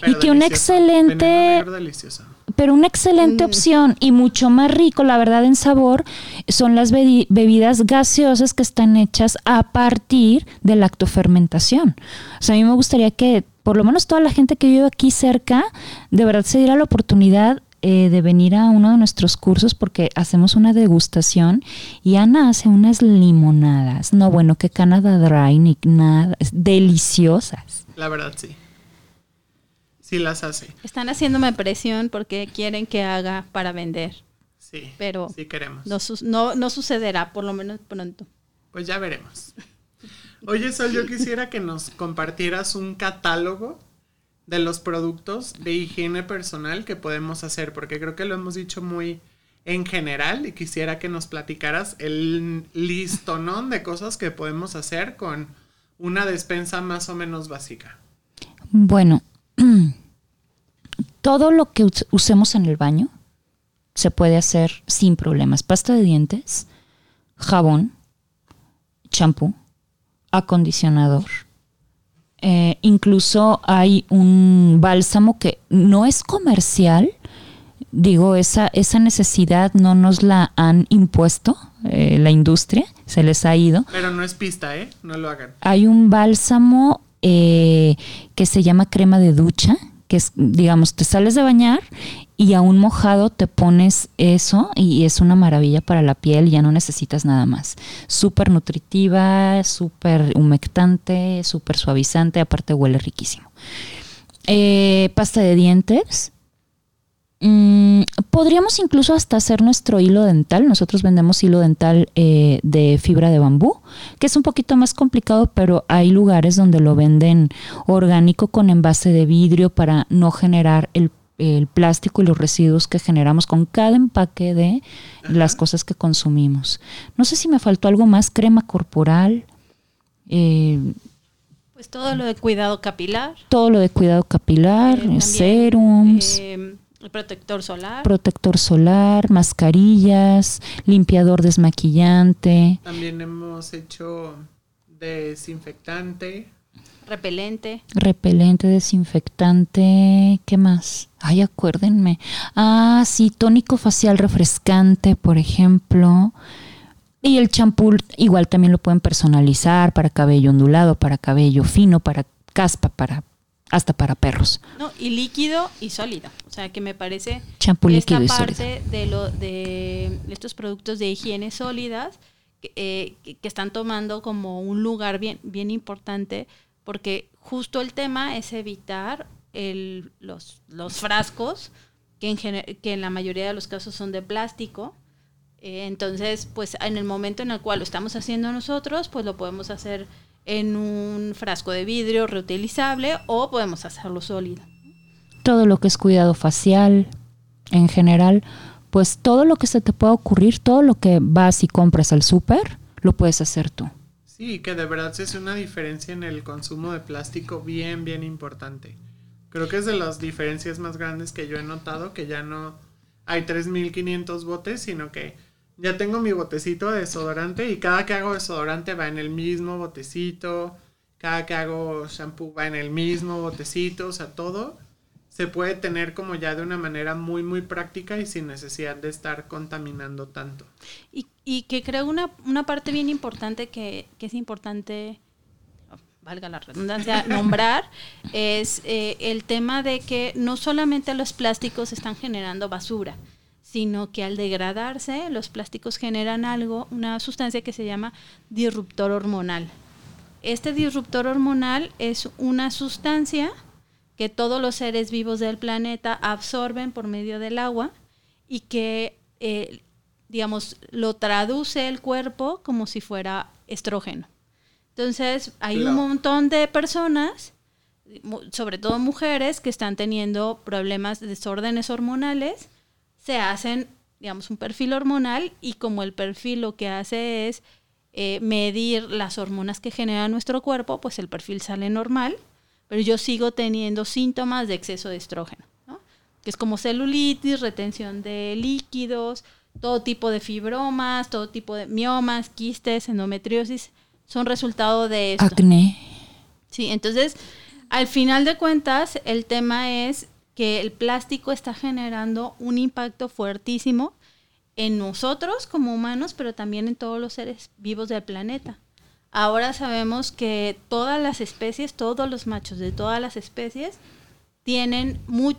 y que un excelente... Veneno negro delicioso pero una excelente mm. opción y mucho más rico, la verdad, en sabor, son las bebidas gaseosas que están hechas a partir de lactofermentación. O sea, a mí me gustaría que por lo menos toda la gente que vive aquí cerca, de verdad se diera la oportunidad eh, de venir a uno de nuestros cursos porque hacemos una degustación y Ana hace unas limonadas. No, bueno, que Canada Dry ni nada, deliciosas. La verdad, sí sí las hace. Están haciéndome presión porque quieren que haga para vender. Sí, pero sí queremos. No, no, sucederá, por lo menos pronto. Pues ya veremos. Oye, Sol, yo quisiera que nos compartieras un catálogo de los productos de higiene personal que podemos hacer, porque creo que lo hemos dicho muy en general y quisiera que nos platicaras el listonón de cosas que podemos hacer con una despensa más o menos básica. Bueno, todo lo que usemos en el baño se puede hacer sin problemas. Pasta de dientes, jabón, champú, acondicionador. Eh, incluso hay un bálsamo que no es comercial, Digo, esa, esa necesidad no nos la han impuesto eh, la industria, se les ha ido. Pero no es pista, ¿eh? No lo hagan. Hay un bálsamo eh, que se llama crema de ducha, que es, digamos, te sales de bañar y a un mojado te pones eso y es una maravilla para la piel, ya no necesitas nada más. Súper nutritiva, súper humectante, súper suavizante, aparte huele riquísimo. Eh, pasta de dientes. Mm, podríamos incluso hasta hacer nuestro hilo dental. Nosotros vendemos hilo dental eh, de fibra de bambú, que es un poquito más complicado, pero hay lugares donde lo venden orgánico con envase de vidrio para no generar el, el plástico y los residuos que generamos con cada empaque de las cosas que consumimos. No sé si me faltó algo más, crema corporal. Eh, pues todo lo de cuidado capilar. todo lo de cuidado capilar, eh, también, serums, eh, el protector solar. protector solar, mascarillas, limpiador desmaquillante, También hemos hecho desinfectante. Repelente. repelente, desinfectante, ¿qué más? Ay, acuérdenme. Ah, sí, tónico facial refrescante, por ejemplo. Y el champú igual también lo pueden personalizar para cabello ondulado, para cabello fino, para caspa, para hasta para perros. ¿no? Y líquido y sólido. O sea, que me parece Champú que esta líquido y sólido. parte de, lo, de estos productos de higiene sólidas eh, que están tomando como un lugar bien, bien importante porque justo el tema es evitar el, los, los frascos que en, que en la mayoría de los casos son de plástico. Eh, entonces, pues en el momento en el cual lo estamos haciendo nosotros, pues lo podemos hacer en un frasco de vidrio reutilizable o podemos hacerlo sólido. todo lo que es cuidado facial en general, pues todo lo que se te pueda ocurrir, todo lo que vas y compras al súper, lo puedes hacer tú. Sí, que de verdad se hace una diferencia en el consumo de plástico bien, bien importante. Creo que es de las diferencias más grandes que yo he notado, que ya no hay 3.500 botes, sino que ya tengo mi botecito de desodorante y cada que hago desodorante va en el mismo botecito, cada que hago shampoo va en el mismo botecito, o sea, todo se puede tener como ya de una manera muy, muy práctica y sin necesidad de estar contaminando tanto. Y, y que creo una, una parte bien importante que, que es importante, oh, valga la redundancia, nombrar, es eh, el tema de que no solamente los plásticos están generando basura, sino que al degradarse los plásticos generan algo, una sustancia que se llama disruptor hormonal. Este disruptor hormonal es una sustancia que todos los seres vivos del planeta absorben por medio del agua y que, eh, digamos, lo traduce el cuerpo como si fuera estrógeno. Entonces, hay Claro. un montón de personas, sobre todo mujeres, que están teniendo problemas de desórdenes hormonales, se hacen, digamos, un perfil hormonal y como el perfil lo que hace es eh, medir las hormonas que genera nuestro cuerpo, pues el perfil sale normal, pero yo sigo teniendo síntomas de exceso de estrógeno, ¿no? que es como celulitis, retención de líquidos, todo tipo de fibromas, todo tipo de miomas, quistes, endometriosis, son resultado de esto. Acné. Sí, entonces, al final de cuentas, el tema es que el plástico está generando un impacto fuertísimo en nosotros como humanos, pero también en todos los seres vivos del planeta. Ahora sabemos que todas las especies, todos los machos de todas las especies, tienen mu-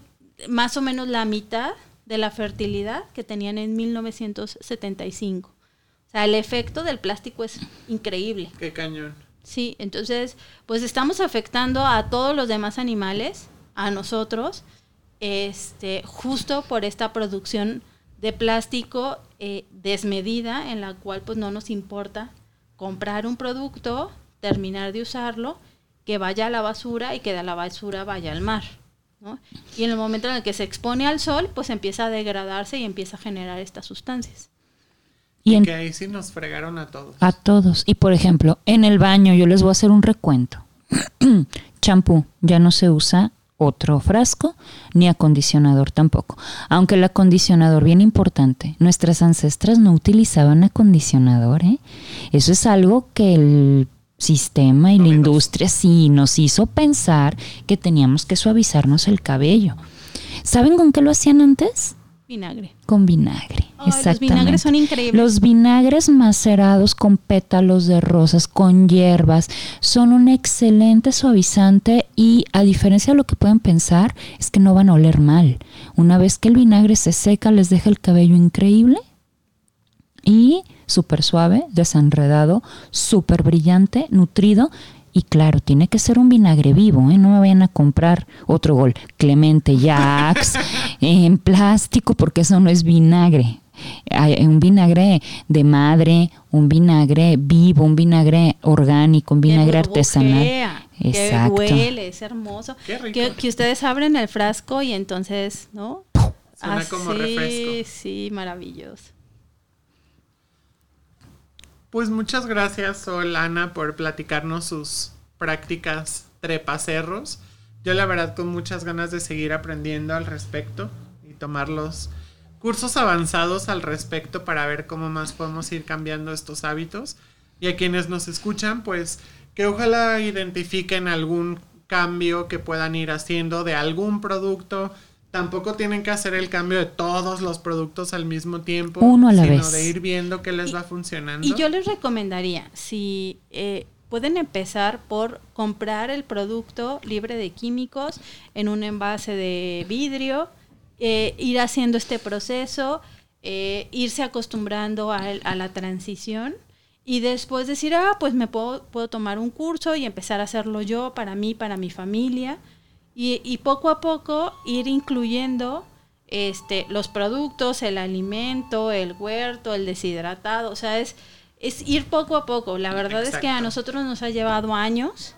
más o menos la mitad de la fertilidad que tenían en 1975. O sea, el efecto del plástico es increíble. Qué cañón. Sí, entonces, pues estamos afectando a todos los demás animales, a nosotros, este, justo por esta producción de plástico eh, desmedida, en la cual pues no nos importa comprar un producto, terminar de usarlo, que vaya a la basura y que de la basura vaya al mar. ¿No? Y en el momento en el que se expone al sol, pues empieza a degradarse y empieza a generar estas sustancias. Y en- Que ahí sí nos fregaron a todos. a todos. Y por ejemplo, en el baño yo les voy a hacer un recuento. Champú, ya no se usa otro frasco, ni acondicionador tampoco. Aunque el acondicionador, bien importante, nuestras ancestras no utilizaban acondicionador. ¿eh? Eso es algo que el sistema y la industria sí nos hizo pensar que teníamos que suavizarnos el cabello. ¿Saben con qué lo hacían antes? Vinagre. Con vinagre. Ay, los exactamente. vinagres son increíbles. Los vinagres macerados con pétalos de rosas, con hierbas, son un excelente suavizante y a diferencia de lo que pueden pensar, es que no van a oler mal. Una vez que el vinagre se seca, les deja el cabello increíble y súper suave, desenredado, súper brillante, nutrido. Y claro, tiene que ser un vinagre vivo, ¿eh? no me vayan a comprar otro gol, Clemente Jax, en plástico, porque eso no es vinagre. Hay un vinagre de madre, un vinagre vivo, un vinagre orgánico, un vinagre artesanal. Exacto. Que huele, es hermoso. Qué rico. Que, que ustedes abren el frasco y entonces, ¿no? Suena como Así, refresco. Sí, maravilloso. Pues muchas gracias, Sol, Ana, por platicarnos sus prácticas trepacerros. Yo la verdad con muchas ganas de seguir aprendiendo al respecto y tomar los cursos avanzados al respecto para ver cómo más podemos ir cambiando estos hábitos. Y a quienes nos escuchan, pues que ojalá identifiquen algún cambio que puedan ir haciendo de algún producto. Tampoco tienen que hacer el cambio de todos los productos al mismo tiempo. Uno a la sino vez. de ir viendo qué les Y- va funcionando. Y yo les recomendaría, si eh, pueden empezar por comprar el producto libre de químicos en un envase de vidrio, eh, ir haciendo este proceso, eh, irse acostumbrando a, a la transición y después decir, ah, pues me puedo, puedo tomar un curso y empezar a hacerlo yo para mí, para mi familia. Y, y poco a poco ir incluyendo este, los productos, el alimento, el huerto, el deshidratado. O sea, es, es ir poco a poco. La verdad es que a nosotros nos ha llevado años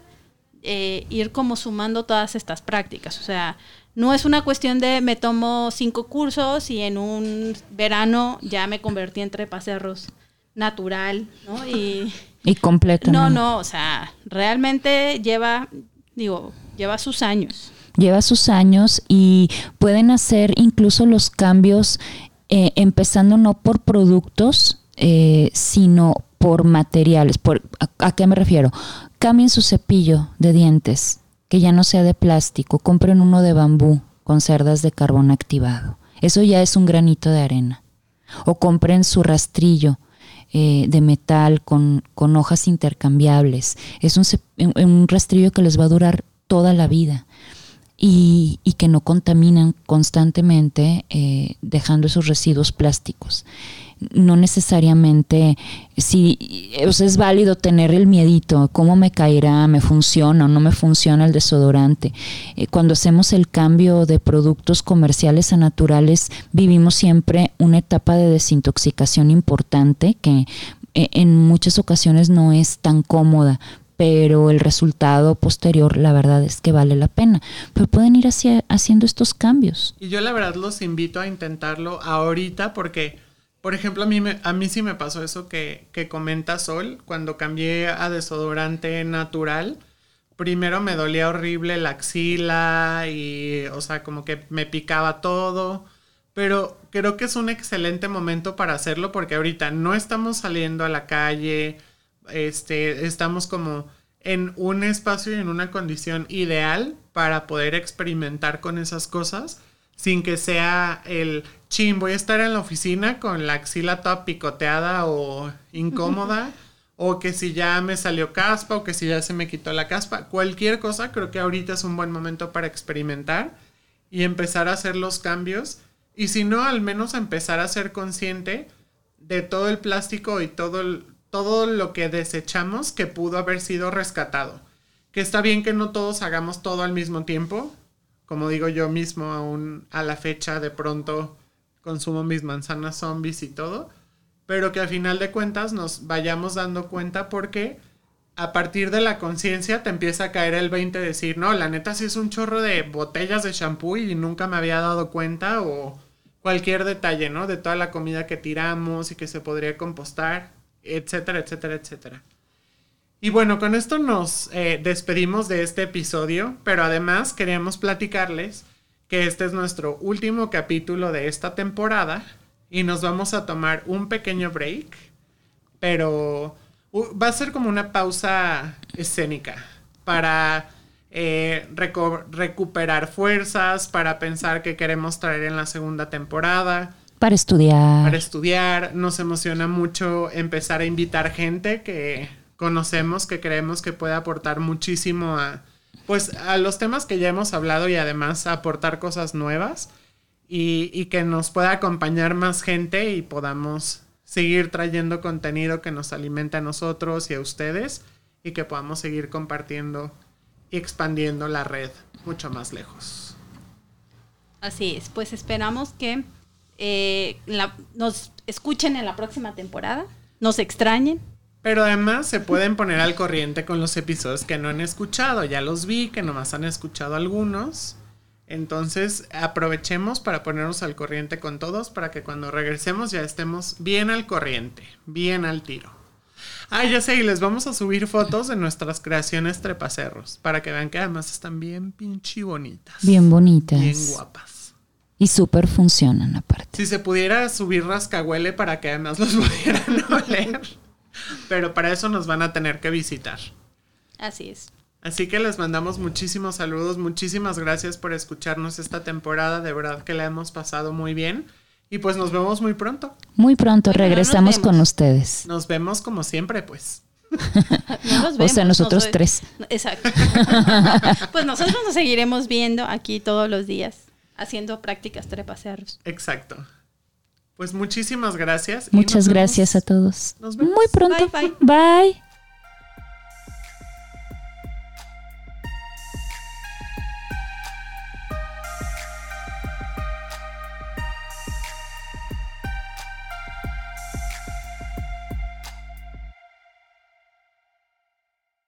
eh, ir como sumando todas estas prácticas. O sea, no es una cuestión de me tomo cinco cursos y en un verano ya me convertí en trepacerros natural, ¿no? Y Y completo. no, no, o sea, realmente lleva, digo, lleva sus años. lleva sus años y pueden hacer incluso los cambios eh, empezando no por productos, eh, sino por materiales. Por, a, qué me refiero? Cambien su cepillo de dientes, que ya no sea de plástico, compren uno de bambú con cerdas de carbón activado. Eso ya es un granito de arena. O compren su rastrillo eh, de metal con, con hojas intercambiables. Es un- un rastrillo que les va a durar toda la vida y, y que no contaminan constantemente eh, dejando esos residuos plásticos. No necesariamente, si o es válido tener el miedito, cómo me caerá, me funciona o no me funciona el desodorante. Eh, cuando hacemos el cambio de productos comerciales a naturales, vivimos siempre una etapa de desintoxicación importante que eh, en muchas ocasiones no es tan cómoda, pero el resultado posterior, la verdad es que vale la pena. Pero pueden ir hacia- haciendo estos cambios. Y yo la verdad los invito a intentarlo ahorita porque, por ejemplo, a mí, me- a mí sí me pasó eso que, que comenta Sol. Cuando cambié a desodorante natural, primero me dolía horrible la axila y, o sea, como que me picaba todo. Pero creo que es un excelente momento para hacerlo porque ahorita no estamos saliendo a la calle, este, estamos como en un espacio y en una condición ideal para poder experimentar con esas cosas sin que sea el chin, voy a estar en la oficina con la axila toda picoteada o incómoda, o que si ya me salió caspa, o que si ya se me quitó la caspa, cualquier cosa, creo que ahorita es un buen momento para experimentar y empezar a hacer los cambios, y si no, al menos empezar a ser consciente de todo el plástico y todo, el- todo lo que desechamos que pudo haber sido rescatado. Que está bien que no todos hagamos todo al mismo tiempo, como digo yo mismo aún a la fecha de pronto consumo mis manzanas zombies y todo, pero que al final de cuentas nos vayamos dando cuenta porque a partir de la conciencia te empieza a caer el 20 de decir, no, la neta sí es un chorro de botellas de shampoo y nunca me había dado cuenta o cualquier detalle, ¿no? De toda la comida que tiramos y que se podría compostar, etcétera, etcétera, etcétera. Y bueno, con esto nos eh, despedimos de este episodio, pero además queríamos platicarles que este es nuestro último capítulo de esta temporada y nos vamos a tomar un pequeño break, pero va a ser como una pausa escénica para eh, recuperar fuerzas, para pensar qué queremos traer en la segunda temporada, Para estudiar. para estudiar. Nos emociona mucho empezar a invitar gente que conocemos, que creemos que puede aportar muchísimo a, pues, a los temas que ya hemos hablado y además aportar cosas nuevas y, y que nos pueda acompañar más gente y podamos seguir trayendo contenido que nos alimente a nosotros y a ustedes y que podamos seguir compartiendo y expandiendo la red mucho más lejos. Así es, pues esperamos que eh, la- nos escuchen en la próxima temporada, nos extrañen. Pero además se pueden poner al corriente con los episodios que no han escuchado. Ya los vi, que nomás han escuchado algunos. Entonces aprovechemos para ponernos al corriente con todos para que cuando regresemos ya estemos bien al corriente, bien al tiro. Ah, ya sé, y les vamos a subir fotos de nuestras creaciones trepacerros para que vean que además están bien pinche bonitas. Bien bonitas. Bien guapas. Y súper funcionan aparte. Si se pudiera subir rascahuele para que además los pudieran oler. Pero para eso nos van a tener que visitar. Así es. Así que les mandamos muchísimos saludos, muchísimas gracias por escucharnos esta temporada, de verdad que la hemos pasado muy bien y pues nos vemos muy pronto. Muy pronto Bueno, regresamos con vemos. ustedes. Nos vemos como siempre, pues. No nos O sea, vemos, nosotros nos- tres. Exacto. pues nosotros nos seguiremos viendo aquí todos los días, haciendo prácticas trepacerros. Exacto. Pues muchísimas gracias. Muchas vemos- gracias a todos. Nos vemos. Muy pronto. Bye, bye.